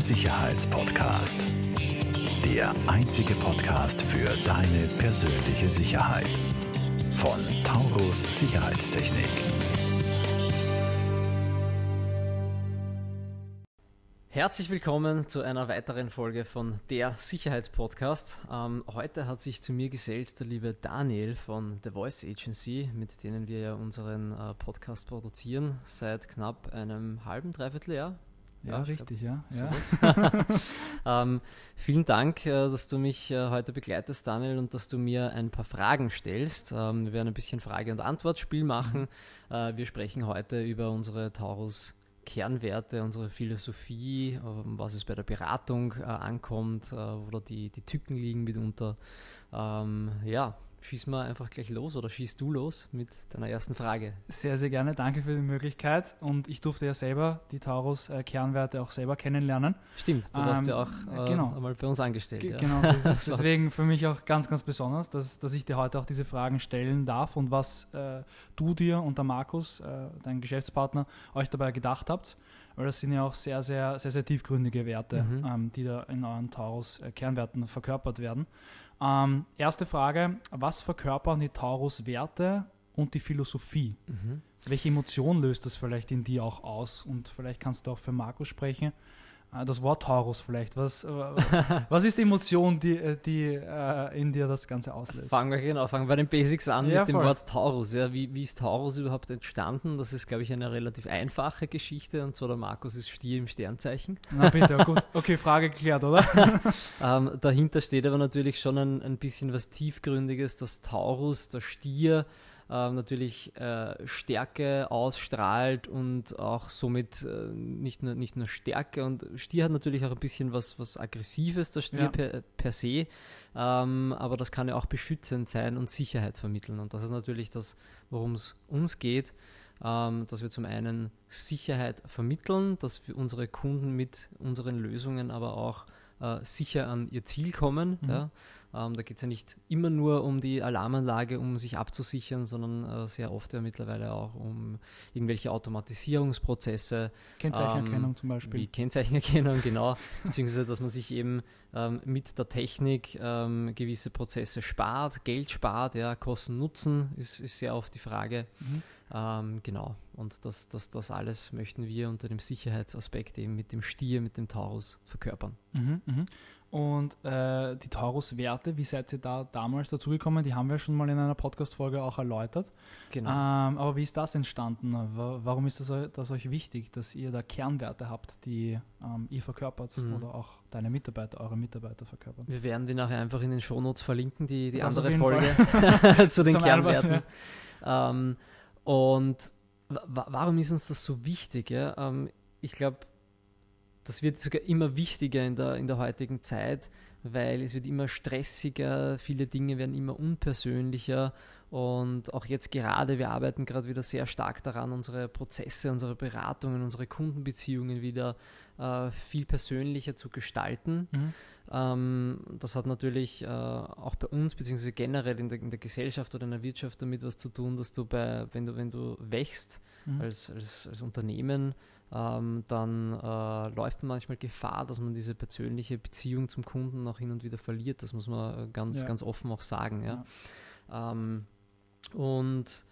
Sicherheitspodcast. Der einzige Podcast für deine persönliche Sicherheit. Von Taurus Sicherheitstechnik. Herzlich willkommen zu einer weiteren Folge von der Sicherheitspodcast. Ähm, heute hat sich zu mir gesellt der liebe Daniel von The Voice Agency, mit denen wir ja unseren äh, Podcast produzieren seit knapp einem halben, dreiviertel Jahr. Ja, ja richtig, glaub, ja. ja. ähm, vielen Dank, äh, dass du mich äh, heute begleitest, Daniel, und dass du mir ein paar Fragen stellst. Ähm, wir werden ein bisschen Frage- und Antwortspiel machen. Mhm. Äh, wir sprechen heute über unsere Taurus Kernwerte, unsere Philosophie, ähm, was es bei der Beratung äh, ankommt, äh, wo die, die Tücken liegen mitunter. Ähm, ja, schießen wir einfach gleich los oder schießt du los mit deiner ersten Frage? Sehr, sehr gerne. Danke für die Möglichkeit. Und ich durfte ja selber die Taurus-Kernwerte auch selber kennenlernen. Stimmt, du warst ähm, ja auch äh, genau. einmal bei uns angestellt. ja. Genau, so ist es. Deswegen für mich auch ganz, ganz besonders, dass, dass ich dir heute auch diese Fragen stellen darf und was äh, du dir und der Markus, äh, dein Geschäftspartner, euch dabei gedacht habt. Weil das sind ja auch sehr, sehr, sehr, sehr tiefgründige Werte, mhm. ähm, die da in euren Taurus-Kernwerten verkörpert werden. Ähm, erste Frage, was verkörpern die Taurus-Werte und die Philosophie? Mhm. Welche Emotion löst das vielleicht in dir auch aus? Und vielleicht kannst du auch für Markus sprechen. Ah, das Wort Taurus vielleicht. Was, äh, was ist die Emotion, die, äh, die äh, in dir das Ganze auslöst? Fangen wir genau, fangen wir bei den Basics an ja, mit voll. dem Wort Taurus. Ja, wie, wie ist Taurus überhaupt entstanden? Das ist, glaube ich, eine relativ einfache Geschichte. Und zwar der Markus ist Stier im Sternzeichen. Na bitte, gut. Okay, Frage geklärt, oder? ähm, dahinter steht aber natürlich schon ein, ein bisschen was Tiefgründiges, dass Taurus, der Stier, äh, natürlich äh, Stärke ausstrahlt und auch somit äh, nicht, nur, nicht nur Stärke und Stier hat natürlich auch ein bisschen was, was Aggressives, der Stier ja. per, per, se, ähm, aber das kann ja auch beschützend sein und Sicherheit vermitteln und das ist natürlich das, worum es uns geht. Ähm, dass wir zum einen Sicherheit vermitteln, dass wir unsere Kunden mit unseren Lösungen aber auch äh, sicher an ihr Ziel kommen. Mhm. Ja. Ähm, da geht es ja nicht immer nur um die Alarmanlage, um sich abzusichern, sondern äh, sehr oft ja mittlerweile auch um irgendwelche Automatisierungsprozesse. Kennzeichenerkennung ähm, zum Beispiel. Wie Kennzeichenerkennung, genau. beziehungsweise, dass man sich eben ähm, mit der Technik ähm, gewisse Prozesse spart, Geld spart, ja, Kosten-Nutzen ist, ist sehr oft die Frage. Mhm. Ähm, genau. Und das, das, das alles möchten wir unter dem Sicherheitsaspekt eben mit dem Stier, mit dem Taurus verkörpern. Mhm, mh. Und äh, die Taurus-Werte, wie seid ihr da damals dazugekommen? Die haben wir schon mal in einer Podcast-Folge auch erläutert. Genau. Ähm, aber wie ist das entstanden? Warum ist das, das, euch wichtig, dass ihr da Kernwerte habt, die ähm, ihr verkörpert mhm. oder auch deine Mitarbeiter, eure Mitarbeiter verkörpern? Wir werden die nachher einfach in den Shownotes verlinken, die, die andere Folge zu den Kernwerten. Ja. Ähm, und warum ist uns das so wichtig? Ja? Ähm, ich glaube, das wird sogar immer wichtiger in der, in der heutigen Zeit, weil es wird immer stressiger, viele Dinge werden immer unpersönlicher und auch jetzt gerade, wir arbeiten gerade wieder sehr stark daran, unsere Prozesse, unsere Beratungen, unsere Kundenbeziehungen wieder äh, viel persönlicher zu gestalten. Mhm. Ähm, das hat natürlich äh, auch bei uns, beziehungsweise generell in der, in der, Gesellschaft oder in der Wirtschaft damit was zu tun, dass du bei, wenn du, wenn du wächst mhm. als, als, als Unternehmen, ähm, dann äh, läuft man manchmal Gefahr, dass man diese persönliche Beziehung zum Kunden auch hin und wieder verliert. Das muss man äh, ganz, ja. ganz offen auch sagen. Ja. ja. Ähm, und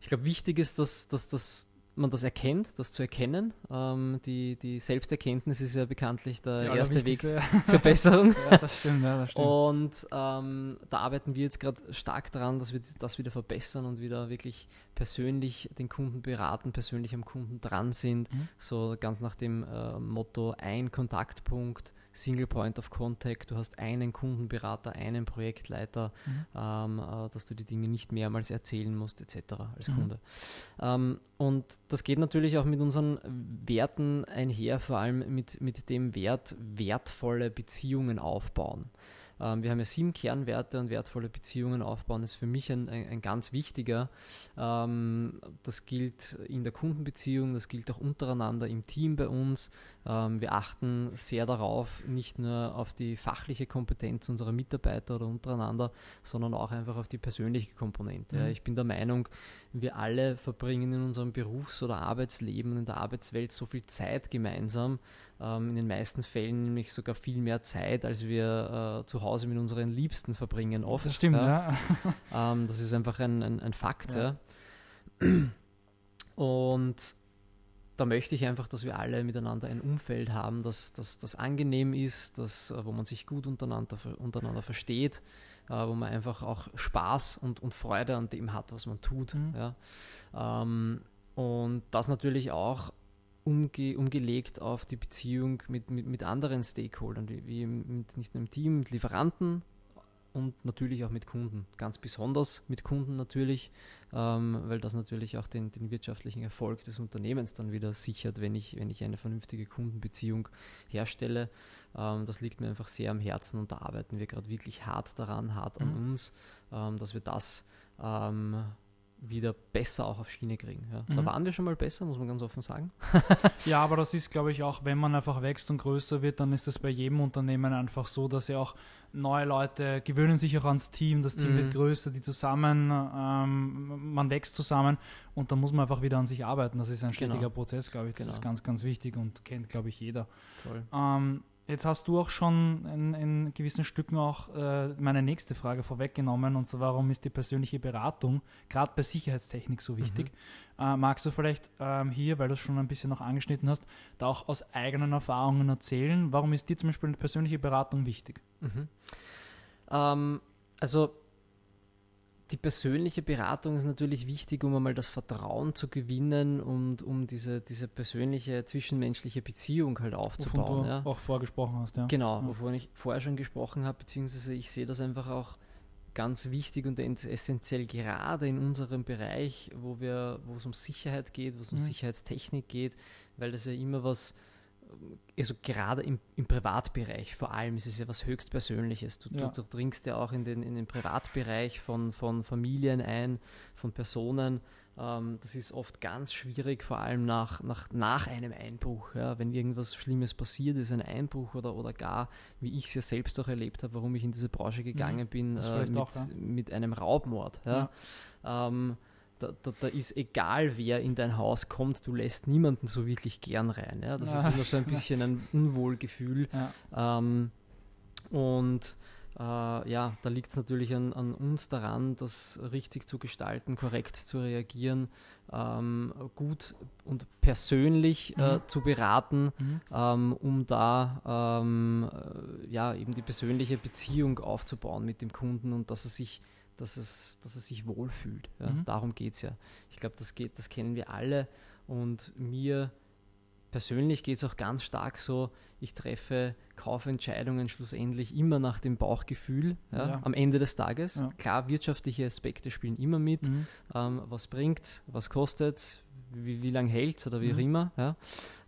ich glaube, wichtig ist, dass, dass, dass man das erkennt, das zu erkennen. Ähm, die, die Selbsterkenntnis ist ja bekanntlich der ja, erste Weg zur Besserung. ja, das stimmt, ja, das stimmt. Und ähm, da arbeiten wir jetzt gerade stark daran, dass wir das wieder verbessern und wieder wirklich persönlich den Kunden beraten, persönlich am Kunden dran sind. Mhm. So ganz nach dem äh, Motto ein Kontaktpunkt, Single Point of Contact, du hast einen Kundenberater, einen Projektleiter, mhm. ähm, äh, dass du die Dinge nicht mehrmals erzählen musst, etc. als mhm. Kunde. Ähm, und das geht natürlich auch mit unseren Werten einher, vor allem mit, mit dem Wert wertvolle Beziehungen aufbauen. Ähm, wir haben ja sieben Kernwerte und wertvolle Beziehungen aufbauen, das ist für mich ein, ein, ein ganz wichtiger. Ähm, das gilt in der Kundenbeziehung, das gilt auch untereinander im Team bei uns. Ähm, wir achten sehr darauf, nicht nur auf die fachliche Kompetenz unserer Mitarbeiter oder untereinander, sondern auch einfach auf die persönliche Komponente. Mhm. Ich bin der Meinung, wir alle verbringen in unserem Berufs- oder Arbeitsleben, in der Arbeitswelt so viel Zeit gemeinsam, ähm, in den meisten Fällen nämlich sogar viel mehr Zeit, als wir äh, zu Hause mit unseren Liebsten verbringen. Oft, das stimmt, ja. ja. ähm, das ist einfach ein, ein, ein Fakt. Ja. Und da möchte ich einfach, dass wir alle miteinander ein Umfeld haben, das, das, das angenehm ist, das, äh, wo man sich gut untereinander, untereinander versteht, äh, wo man einfach auch Spaß und, und Freude an dem hat, was man tut. Mhm. Ja. Ähm, und das natürlich auch umge umgelegt auf die Beziehung mit, mit, mit anderen Stakeholdern, wie, wie mit, nicht nur im Team, mit Lieferanten und natürlich auch mit Kunden. Ganz besonders mit Kunden natürlich, ähm, weil das natürlich auch den, den wirtschaftlichen Erfolg des Unternehmens dann wieder sichert, wenn ich, wenn ich eine vernünftige Kundenbeziehung herstelle. Ähm, das liegt mir einfach sehr am Herzen und da arbeiten wir gerade wirklich hart daran, hart an mhm. uns, ähm, dass wir das ähm, wieder besser auch auf Schiene kriegen. Ja. Mhm. Da waren wir schon mal besser, muss man ganz offen sagen. ja, aber das ist, glaube ich, auch, wenn man einfach wächst und größer wird, dann ist das bei jedem Unternehmen einfach so, dass ja auch neue Leute gewöhnen sich auch ans Team, das Team mhm. wird größer, die zusammen, ähm, man wächst zusammen und da muss man einfach wieder an sich arbeiten. Das ist ein stetiger genau. Prozess, glaube ich. Das genau. ist ganz, ganz wichtig und kennt, glaube ich, jeder. Ähm, Jetzt hast du auch schon in, in gewissen Stücken auch äh, meine nächste Frage vorweggenommen, und zwar, warum ist die persönliche Beratung gerade bei Sicherheitstechnik so wichtig? Mhm. Äh, magst du vielleicht ähm, hier, weil du es schon ein bisschen noch angeschnitten hast, da auch aus eigenen Erfahrungen erzählen? Warum ist dir zum Beispiel eine persönliche Beratung wichtig? Mhm. Ähm, also die persönliche Beratung ist natürlich wichtig, um einmal das Vertrauen zu gewinnen und um diese, diese persönliche zwischenmenschliche Beziehung halt aufzubauen. Wovon du ja. auch vorgesprochen hast, ja. Genau, ja. wovon ich vorher schon gesprochen habe, beziehungsweise ich sehe das einfach auch ganz wichtig und essentiell gerade in unserem Bereich, wo wir, wo es um Sicherheit geht, wo es um mhm. Sicherheitstechnik geht, weil das ja immer was also gerade im, im, Privatbereich vor allem ist es ja was höchst Persönliches. Du, ja. du, du, dringst ja auch in den, in den Privatbereich von, von Familien ein, von Personen. Ähm, das ist oft ganz schwierig, vor allem nach, nach, nach einem Einbruch. Ja, wenn irgendwas Schlimmes passiert ist, ein Einbruch oder, oder gar, wie ich es ja selbst auch erlebt habe, warum ich in diese Branche gegangen mhm, bin, äh, mit, auch, ja. mit, einem Raubmord. Ja. Ähm, da, da, da, ist egal, wer in dein Haus kommt, du lässt niemanden so wirklich gern rein. Ja? Das ja. ist immer so ein bisschen ein Unwohlgefühl. Ja. Ähm, und äh, ja, da liegt es natürlich an, an, uns daran, das richtig zu gestalten, korrekt zu reagieren, ähm, gut und persönlich äh, mhm. zu beraten, mhm. ähm, um da ähm, äh, ja eben die persönliche Beziehung aufzubauen mit dem Kunden und dass er sich dass es, dass es sich wohlfühlt. Ja? Mhm. Darum geht es ja. Ich glaube, das geht, das kennen wir alle. Und mir persönlich geht es auch ganz stark so, ich treffe Kaufentscheidungen schlussendlich immer nach dem Bauchgefühl ja, ja. am Ende des Tages. Ja. Klar, wirtschaftliche Aspekte spielen immer mit. Mhm. Ähm, was bringt, was kostet, wie, wie lange hält es oder wie mhm. auch immer. Ja.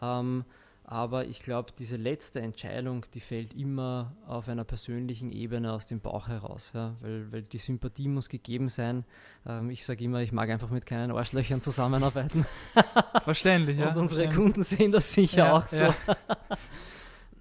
Ähm, aber ich glaube, diese letzte Entscheidung, die fällt immer auf einer persönlichen Ebene aus dem Bauch heraus, ja? weil, weil die Sympathie muss gegeben sein. Ähm, ich sage immer, ich mag einfach mit keinen Arschlöchern zusammenarbeiten. Verständlich, ja. Und unsere. Kunden sehen das sicher ja, auch so. Ja.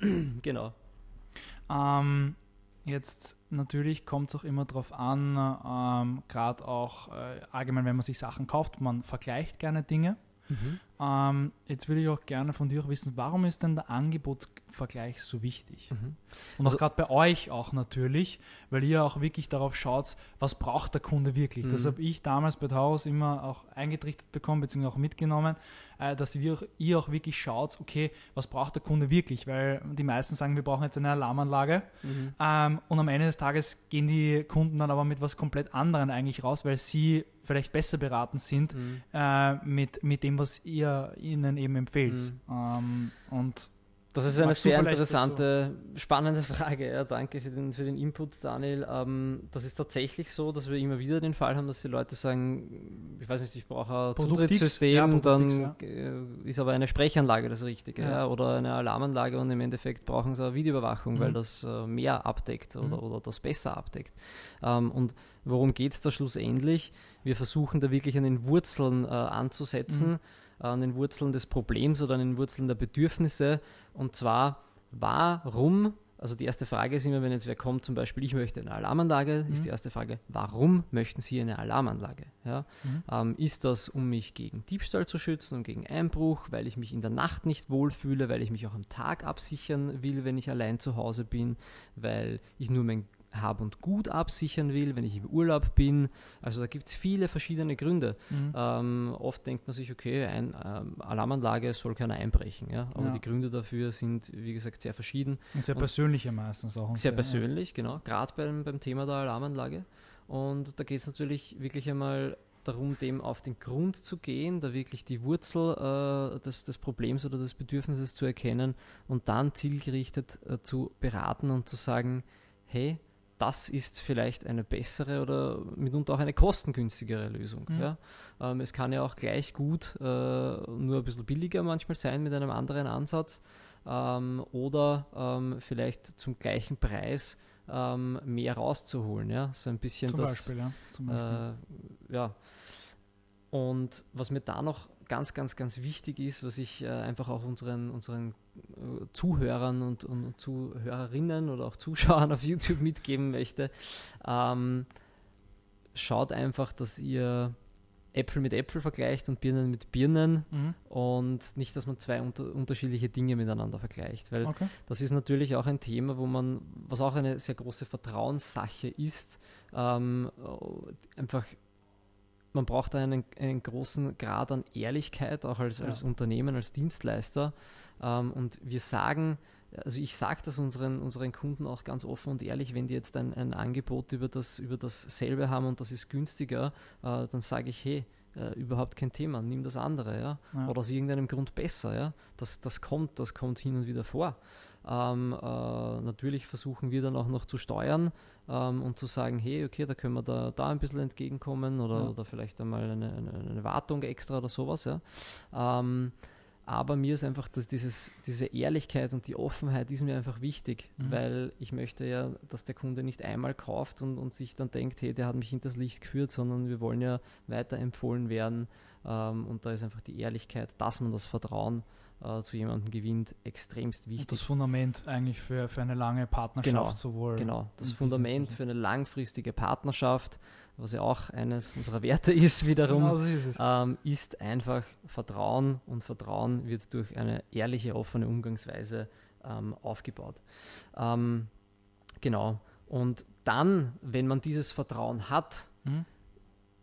genau. Ähm, jetzt natürlich kommt es auch immer darauf an, ähm, gerade auch äh, allgemein, wenn man sich Sachen kauft, man vergleicht gerne Dinge. Mhm. Ähm, jetzt würde ich auch gerne von dir auch wissen, warum ist denn der Angebotsvergleich so wichtig? Mhm. Und also, auch gerade bei euch auch natürlich, weil ihr auch wirklich darauf schaut, was braucht der Kunde wirklich. Mhm. Das habe ich damals bei Taurus immer auch eingetrichtert bekommen, beziehungsweise auch mitgenommen, äh, dass ihr auch, ihr auch wirklich schaut, okay, was braucht der Kunde wirklich? Weil die meisten sagen, wir brauchen jetzt eine Alarmanlage. Mhm. Ähm, und am Ende des Tages gehen die Kunden dann aber mit was komplett anderem eigentlich raus, weil sie vielleicht besser beraten sind mhm. äh, mit, mit dem, was ihr ihnen eben empfehlt. Mhm. Ähm, und Das ist eine sehr interessante, dazu? spannende Frage. Ja, danke für den, für den Input, Daniel. Ähm, das ist tatsächlich so, dass wir immer wieder den Fall haben, dass die Leute sagen, ich weiß nicht, ich brauche ein Zutrittssystem, ja, dann ja. Äh, ist aber eine Sprechanlage das Richtige oder eine Alarmanlage und im Endeffekt brauchen sie eine Videoüberwachung, mhm. weil das äh, mehr abdeckt oder, mhm. oder das besser abdeckt. Ähm, und worum geht es da schlussendlich? Wir versuchen da wirklich an den Wurzeln äh, anzusetzen. Mhm an den Wurzeln des Problems oder an den Wurzeln der Bedürfnisse. Und zwar, warum, also die erste Frage ist immer, wenn jetzt wer kommt, zum Beispiel, ich möchte eine Alarmanlage, mhm. ist die erste Frage, warum möchten Sie eine Alarmanlage? Ja? Mhm. Ähm, ist das, um mich gegen Diebstahl zu schützen, um gegen Einbruch, weil ich mich in der Nacht nicht wohlfühle, weil ich mich auch am Tag absichern will, wenn ich allein zu Hause bin, weil ich nur mein hab und Gut absichern will, wenn ich im Urlaub bin. Also da gibt es viele verschiedene Gründe. Mhm. Ähm, oft denkt man sich, okay, eine ähm, Alarmanlage soll keiner einbrechen. Ja? Aber ja. die Gründe dafür sind, wie gesagt, sehr verschieden. Und sehr persönliche meistens auch. Sehr, sehr persönlich, ja. genau. Gerade beim, beim Thema der Alarmanlage. Und da geht es natürlich wirklich einmal darum, dem auf den Grund zu gehen, da wirklich die Wurzel äh, des, des, Problems oder des Bedürfnisses zu erkennen und dann zielgerichtet äh, zu beraten und zu sagen, hey, das ist vielleicht eine bessere oder mitunter auch eine kostengünstigere Lösung. Mhm. Ja? Ähm, es kann ja auch gleich gut äh, nur ein bisschen billiger manchmal sein mit einem anderen Ansatz ähm, oder ähm, vielleicht zum gleichen Preis ähm, mehr rauszuholen. Ja? So ein bisschen Zum das. Beispiel, ja. Zum Beispiel. Äh, ja. Und was mir da noch ganz, ganz, ganz wichtig ist, was ich äh, einfach auch unseren, unseren äh, Zuhörern und, und, Zuhörerinnen oder auch Zuschauern auf YouTube mitgeben möchte, ähm, schaut einfach, dass ihr Äpfel mit Äpfel vergleicht und Birnen mit Birnen mhm. und nicht, dass man zwei unter, unterschiedliche Dinge miteinander vergleicht. Weil okay. das ist natürlich auch ein Thema, wo man, was auch eine sehr große Vertrauenssache ist, ähm, einfach man braucht einen, einen großen Grad an Ehrlichkeit, auch als, ja. als Unternehmen, als Dienstleister. Ähm, und wir sagen, also ich sage das unseren, unseren Kunden auch ganz offen und ehrlich, wenn die jetzt ein, ein Angebot über, das, über dasselbe haben und das ist günstiger, äh, dann sage ich, hey, äh, überhaupt kein Thema, nimm das andere, ja? ja. Oder aus irgendeinem Grund besser, ja. Das, das kommt, das kommt hin und wieder vor. Ähm, äh, natürlich versuchen wir dann auch noch zu steuern ähm, und zu sagen, hey, okay, da können wir da, da ein bisschen entgegenkommen oder, ja. oder vielleicht einmal eine, eine, eine, Wartung extra oder sowas, ja. Ähm, aber mir ist einfach, dass dieses, diese Ehrlichkeit und die Offenheit ist mir einfach wichtig, mhm. weil ich möchte ja, dass der Kunde nicht einmal kauft und, und sich dann denkt, hey, der hat mich hinters Licht geführt, sondern wir wollen ja weiterempfohlen werden. Ähm, und da ist einfach die Ehrlichkeit, dass man das Vertrauen äh, zu jemandem gewinnt, extremst wichtig. Und das Fundament eigentlich für, für eine lange Partnerschaft genau, sowohl. Genau, das Fundament für eine langfristige Partnerschaft, was ja auch eines unserer Werte ist wiederum, genau so ist, ähm, ist einfach Vertrauen und Vertrauen wird durch eine ehrliche, offene Umgangsweise ähm, aufgebaut. Ähm, genau. Und dann, wenn man dieses Vertrauen hat, mhm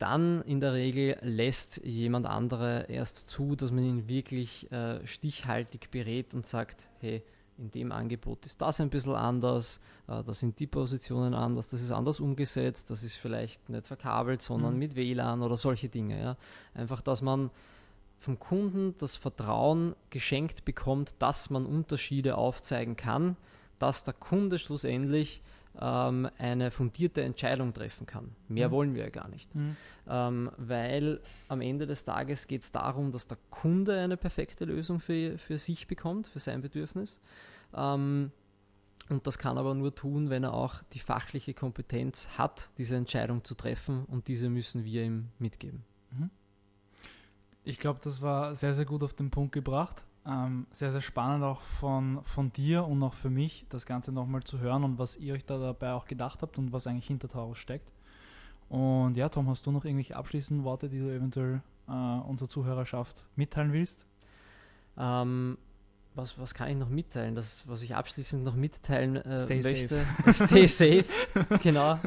dann in der Regel lässt jemand andere erst zu, dass man ihn wirklich äh, stichhaltig berät und sagt, hey, in dem Angebot ist das ein bisschen anders, äh, da sind die Positionen anders, das ist anders umgesetzt, das ist vielleicht nicht verkabelt, sondern mhm. mit WLAN oder solche Dinge. Ja. Einfach, dass man vom Kunden das Vertrauen geschenkt bekommt, dass man Unterschiede aufzeigen kann, dass der Kunde schlussendlich ähm, eine fundierte Entscheidung treffen kann. Mehr mhm. wollen wir ja gar nicht. Mhm. Ähm, weil am Ende des Tages geht es darum, dass der Kunde eine perfekte Lösung für, für sich bekommt, für sein Bedürfnis. Ähm, und das kann aber nur tun, wenn er auch die fachliche Kompetenz hat, diese Entscheidung zu treffen und diese müssen wir ihm mitgeben. Mhm. Ich glaube, das war sehr, sehr gut auf den Punkt gebracht. Ähm, sehr, sehr spannend auch von, von dir und auch für mich, das Ganze nochmal zu hören und was ihr euch da dabei auch gedacht habt und was eigentlich hinter Taurus steckt. Und ja, Tom, hast du noch irgendwelche abschließenden Worte, die du eventuell äh, unserer Zuhörerschaft mitteilen willst? Ähm, was, was kann ich noch mitteilen? Das, was ich abschließend noch mitteilen äh, stay möchte. Safe. Stay safe, genau.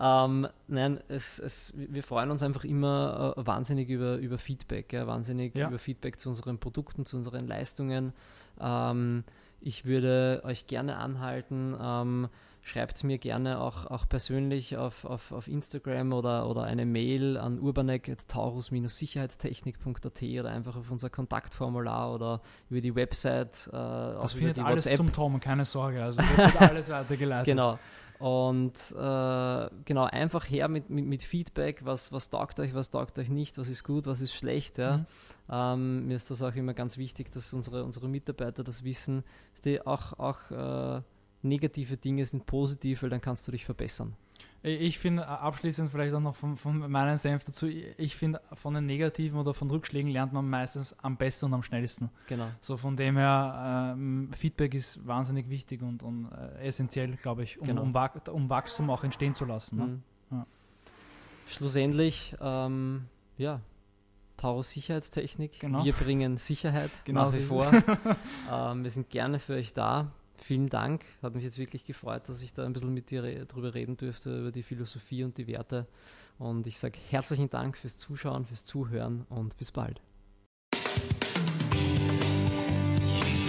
ähm, nein, es, es, wir freuen uns einfach immer äh, wahnsinnig über, über Feedback, ja, wahnsinnig ja. über Feedback zu unseren Produkten, zu unseren Leistungen. Ähm, ich würde euch gerne anhalten, ähm, schreibt mir gerne auch, auch persönlich auf, auf, auf Instagram oder, oder eine Mail an urbanek.taurus-sicherheitstechnik.at oder einfach auf unser Kontaktformular oder über die Website. Äh, das findet alles WhatsApp. zum Tom, keine Sorge. Also das wird alles weitergeleitet. Genau. Und äh, genau, einfach her mit, mit, mit, Feedback, was, was taugt euch, was taugt euch nicht, was ist gut, was ist schlecht. Ja? Mhm. Ähm, mir ist das auch immer ganz wichtig, dass unsere, unsere Mitarbeiter das wissen, dass die auch, auch äh, negative Dinge sind positiv, weil dann kannst du dich verbessern. Ich finde, abschließend vielleicht auch noch von, von meinem Senf dazu, ich finde, von den Negativen oder von Rückschlägen lernt man meistens am besten und am schnellsten. Genau. So von dem her, ähm, Feedback ist wahnsinnig wichtig und, und äh, essentiell, glaube ich, um, genau. um, um, Wachstum auch entstehen zu lassen. Ne? Mhm. Ja. Schlussendlich, ähm, ja, Taurus Sicherheitstechnik. Genau. Wir bringen Sicherheit genau nach wie vor. ähm, wir sind gerne für euch da vielen Dank. Hat mich jetzt wirklich gefreut, dass ich da ein bisschen mit dir re drüber reden durfte, über die Philosophie und die Werte. Und ich sage herzlichen Dank fürs Zuschauen, fürs Zuhören und bis bald.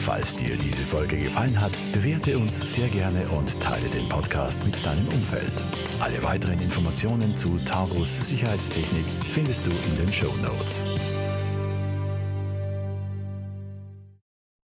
Falls dir diese Folge gefallen hat, bewerte uns sehr gerne und teile den Podcast mit deinem Umfeld. Alle weiteren Informationen zu Taurus Sicherheitstechnik findest du in den Show Notes.